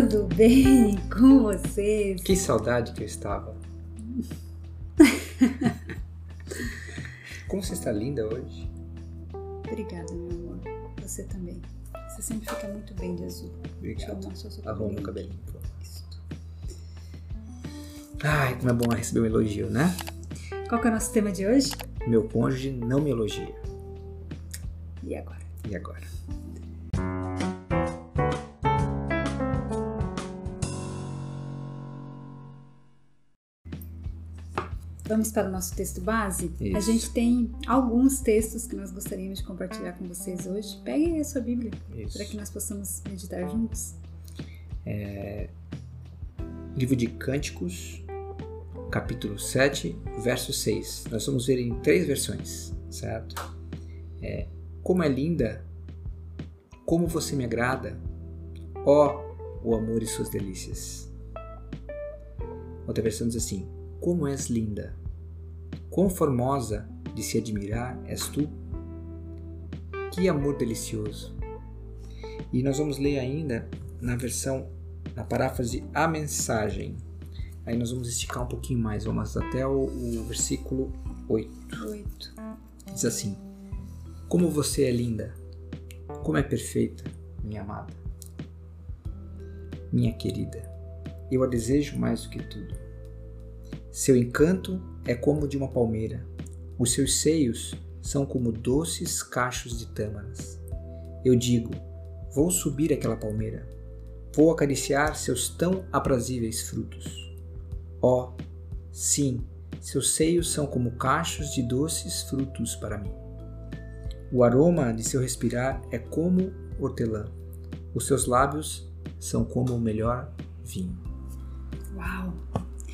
tudo bem com vocês? Que saudade que eu estava. Como você está linda hoje? Obrigada, meu amor. Você também. Você sempre fica muito bem de azul. Obrigado. Arruma o cabelinho. Isso. Ai, como é bom receber um elogio, né? Qual que é o nosso tema de hoje? Meu cônjuge não me elogia. E agora? E agora? Vamos para o nosso texto base? A Isso. gente tem alguns textos que nós gostaríamos de compartilhar com vocês hoje. Peguem a sua Bíblia para que nós possamos meditar juntos. Livro de Cânticos, capítulo 7, verso 6. Nós vamos ver em três versões, certo? É, como é linda, como você me agrada, ó o amor e suas delícias. Outra versão diz assim: Como és linda, quão formosa de se admirar és tu. Que amor delicioso. E nós vamos ler ainda na versão na paráfrase a mensagem. Aí nós vamos esticar um pouquinho mais, vamos até o, o versículo 8. Oito. Diz assim: Como você é linda, como é perfeita, minha amada, minha querida, eu a desejo mais do que tudo. Seu encanto é como de uma palmeira, os seus seios são como doces cachos de tâmaras. Eu digo: Vou subir aquela palmeira, vou acariciar seus tão aprazíveis frutos. Oh, sim, seus seios são como cachos de doces frutos para mim. O aroma de seu respirar é como hortelã. Os seus lábios são como o melhor vinho. Uau!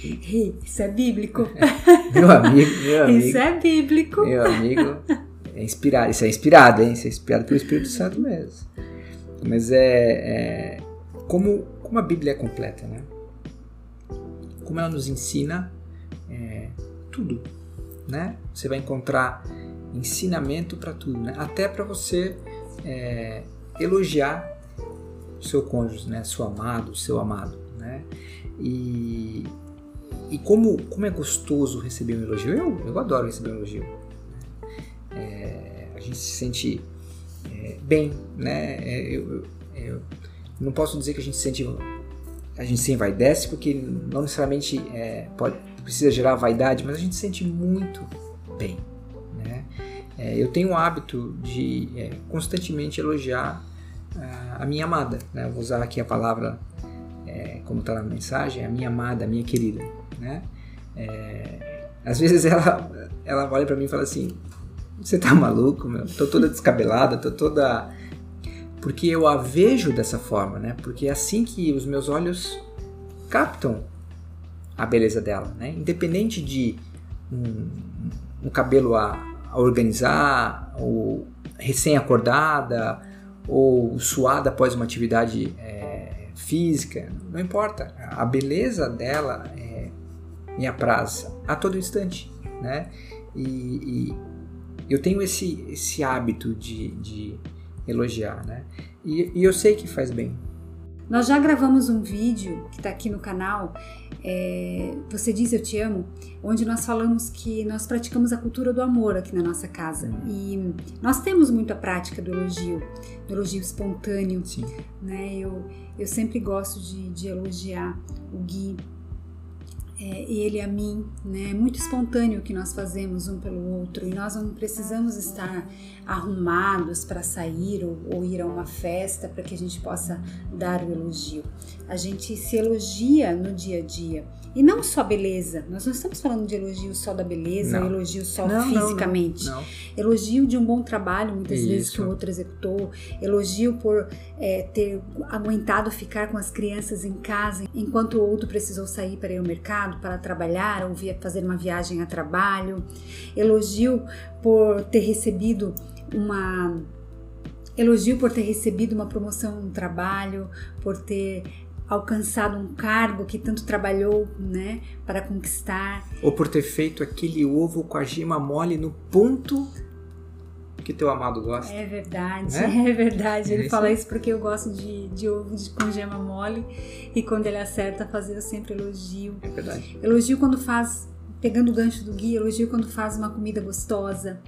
Isso é bíblico. Meu amigo, meu amigo, Isso é bíblico. meu amigo, é inspirado. Isso é inspirado, hein? Isso é inspirado pelo Espírito Santo mesmo. Mas é, é como, como a Bíblia é completa, né? Como ela nos ensina é, tudo, né? Você vai encontrar ensinamento para tudo, né? Até para você é, elogiar o seu cônjuge, né? Seu amado, seu amado, né? E, e como, como é gostoso receber um elogio. Eu, eu adoro receber um elogio. É, a gente se sente é, bem, né? É, eu, eu- eu não posso dizer que a gente se sente a gente se envaidece porque não necessariamente é, pode, precisa gerar vaidade, mas a gente se sente muito bem, né? É, eu tenho o hábito de é, constantemente elogiar a minha amada, né? Vou usar aqui a palavra é, como está na mensagem, a minha amada, a minha querida, né? É, às vezes ela, ela olha para mim e fala assim, você tá maluco, meu? Tô toda descabelada, tô toda... Porque eu a vejo dessa forma, né? Porque é assim que os meus olhos captam a beleza dela, né? Independente de um, um cabelo a, a organizar, ou recém-acordada, ou suada após uma atividade é, física, não importa. A beleza dela é, me apraz a todo instante, né? E, e eu tenho esse, esse hábito de, de elogiar, né? E, e eu sei que faz bem. Nós já gravamos um vídeo que está aqui no canal, é, Você Diz Eu Te Amo, onde nós falamos que nós praticamos a cultura do amor aqui na nossa casa. E nós temos muita prática do elogio, do elogio espontâneo. Sim. né? Eu, eu sempre gosto de, de elogiar o Gui, é, ele a mim, né? É muito espontâneo o que nós fazemos um pelo outro e nós não precisamos estar arrumados para sair ou, ou ir a uma festa para que a gente possa dar o elogio. A gente se elogia no dia a dia. E não só beleza, nós não estamos falando de elogio só da beleza, Não. elogio só Não, fisicamente Não, elogio de um bom trabalho, muitas vezes que Isso. o outro executou, elogio por é, ter aguentado ficar com as crianças em casa enquanto o outro precisou sair para ir ao mercado, para trabalhar ou via- fazer uma viagem a trabalho, elogio por ter recebido uma elogio por ter recebido uma promoção no trabalho, por ter alcançado um cargo que tanto trabalhou, né, para conquistar. Ou por ter feito aquele ovo com a gema mole no ponto que teu amado gosta. É verdade, Né? é verdade. É Ele isso fala isso porque eu gosto de, de ovo de, com gema mole e quando ele acerta fazer eu sempre elogio. É verdade. Elogio quando faz, pegando o gancho do guia, elogio quando faz uma comida gostosa.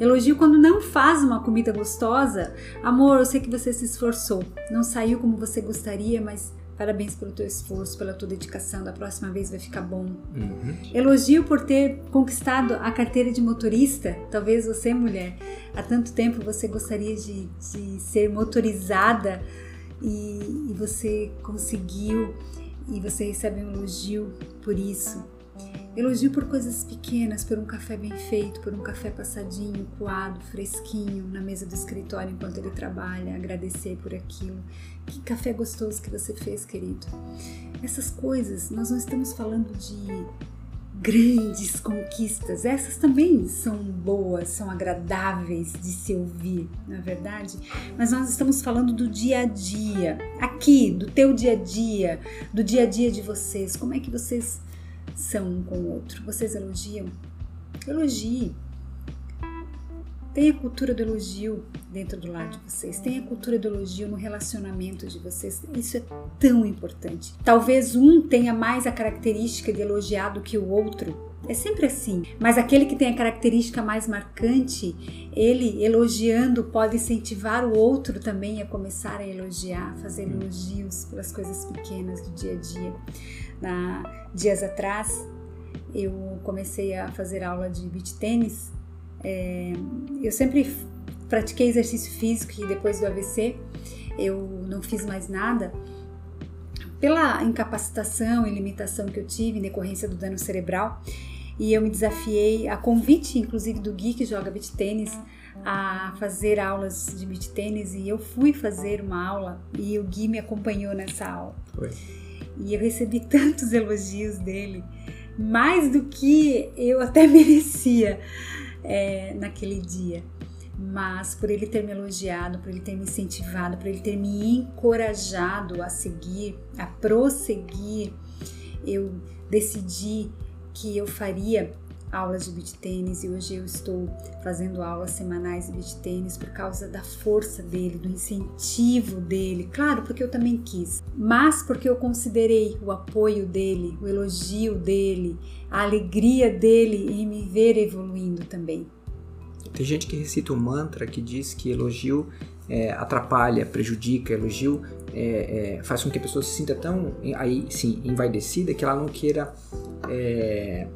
Elogio quando não faz uma comida gostosa. Amor, eu sei que você se esforçou. Não saiu como você gostaria, mas parabéns pelo teu esforço, pela tua dedicação. Da próxima vez vai ficar bom. Uhum. Elogio por ter conquistado a carteira de motorista. Talvez você, mulher, há tanto tempo você gostaria de, de ser motorizada e, e você conseguiu e você recebe um elogio por isso. Elogio por coisas pequenas, por um café bem feito, por um café passadinho, coado, fresquinho, na mesa do escritório enquanto ele trabalha, agradecer por aquilo. Que café gostoso que você fez, querido. Essas coisas, nós não estamos falando de grandes conquistas, essas também são boas, são agradáveis de se ouvir, na verdade, mas nós estamos falando do dia a dia, aqui, do teu dia a dia, do dia a dia de vocês, como é que vocês são um com o outro, vocês elogiam? Elogie. Tenha a cultura do elogio dentro do lar de vocês. Tenha a cultura do elogio no relacionamento de vocês. Isso é tão importante. Talvez um tenha mais a característica de elogiar do que o outro. É sempre assim. Mas aquele que tem a característica mais marcante, ele elogiando pode incentivar o outro também a começar a elogiar, fazer elogios pelas coisas pequenas do dia a dia. Na, dias atrás, eu comecei a fazer aula de beach tênis é, eu sempre pratiquei exercício físico e depois do AVC eu não fiz mais nada pela incapacitação e limitação que eu tive em decorrência do dano cerebral e eu me desafiei a convite inclusive do Gui que joga beach tênis a fazer aulas de beach tênis e eu fui fazer uma aula e o Gui me acompanhou nessa aula. E eu recebi tantos elogios dele mais do que eu até merecia é, naquele dia. Mas por ele ter me elogiado, por ele ter me incentivado, por ele ter me encorajado a seguir, a prosseguir, eu decidi que eu faria aulas de beach tênis e hoje eu estou fazendo aulas semanais de beach tênis por causa da força dele, do incentivo dele, claro, porque eu também quis, mas porque eu considerei o apoio dele, o elogio dele, a alegria dele em me ver evoluindo também. Tem gente que recita um mantra que diz que elogio é, atrapalha, prejudica, elogio é, é, faz com que a pessoa se sinta tão, aí sim, envaidecida que ela não queira é,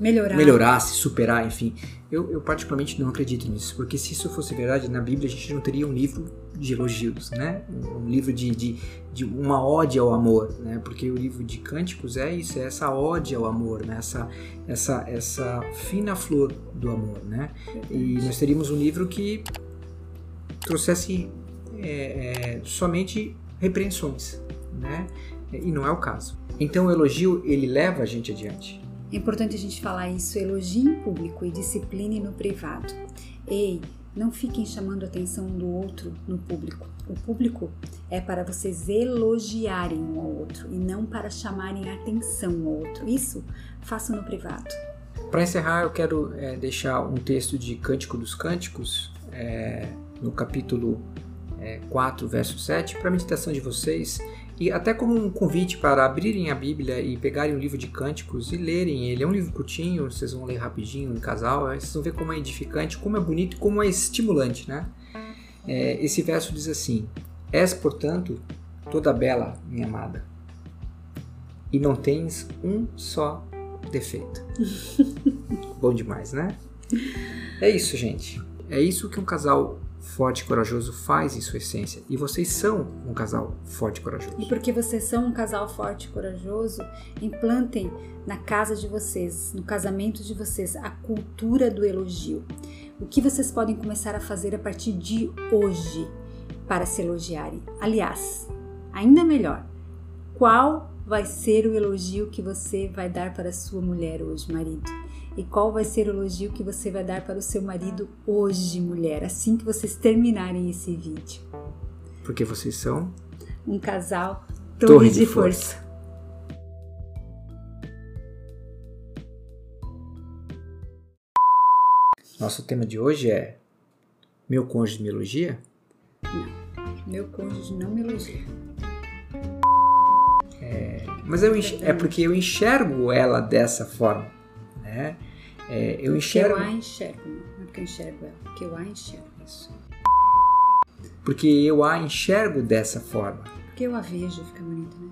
melhorar. melhorar, se superar, enfim. Eu, eu, particularmente não acredito nisso, porque se isso fosse verdade, na Bíblia a gente não teria um livro de elogios, né? Um, um livro de, de, de, uma ode ao amor, né? Porque o livro de Cânticos é isso, é essa ode ao amor, né? Essa, essa, essa fina flor do amor, né? E nós teríamos um livro que trouxesse é, é, somente repreensões, né? E não é o caso. Então o elogio ele leva a gente adiante. É importante a gente falar isso, elogie em público e discipline no privado. Ei, não fiquem chamando a atenção um do outro no público. O público é para vocês elogiarem um ao outro e não para chamarem a atenção ao outro. Isso façam no privado. Para encerrar, eu quero é, deixar um texto de Cântico dos Cânticos, é, no capítulo é, 4, verso 7, para a meditação de vocês e até como um convite para abrirem a Bíblia e pegarem o livro de Cânticos e lerem ele. É um livro curtinho, vocês vão ler rapidinho em casal, vocês vão ver como é edificante, como é bonito e como é estimulante, né? É, esse verso diz assim: És, portanto, toda bela, minha amada, e não tens um só defeito. Bom demais, né? É isso, gente. É isso que um casal forte e corajoso faz em sua essência. E vocês são um casal forte e corajoso. E porque vocês são um casal forte e corajoso, implantem na casa de vocês, no casamento de vocês, a cultura do elogio. O que vocês podem começar a fazer a partir de hoje para se elogiarem? Aliás, ainda melhor, qual vai ser o elogio que você vai dar para sua mulher hoje, marido? E qual vai ser o elogio que você vai dar para o seu marido hoje, mulher, assim que vocês terminarem esse vídeo? Porque vocês são um casal torre, torre de, de, força. força. Nosso tema de hoje é Meu cônjuge me elogia? Não. Meu cônjuge não me elogia. É, mas eu é porque eu enxergo ela dessa forma, né? É, eu enxergo Porque eu a enxergo, não é porque eu enxergo ela, porque eu a enxergo isso. porque eu a enxergo dessa forma. Porque eu a vejo, fica bonito, né?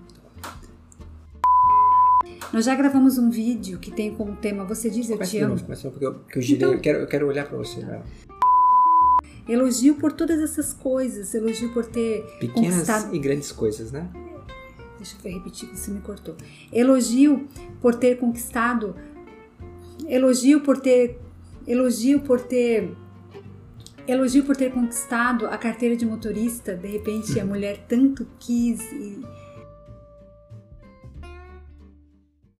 Nós já gravamos um vídeo que tem como tema Você diz eu te amo. começa porque eu, porque eu girei, Então- eu, quero, eu quero olhar pra você, Bela. Elogio por todas essas coisas, elogio por ter Pequenas conquistado. e grandes coisas, né? Deixa eu repetir que você me cortou. Elogio por ter conquistado. Elogio por ter. Elogio por ter. Elogio por ter conquistado a carteira de motorista. De repente a mulher tanto quis e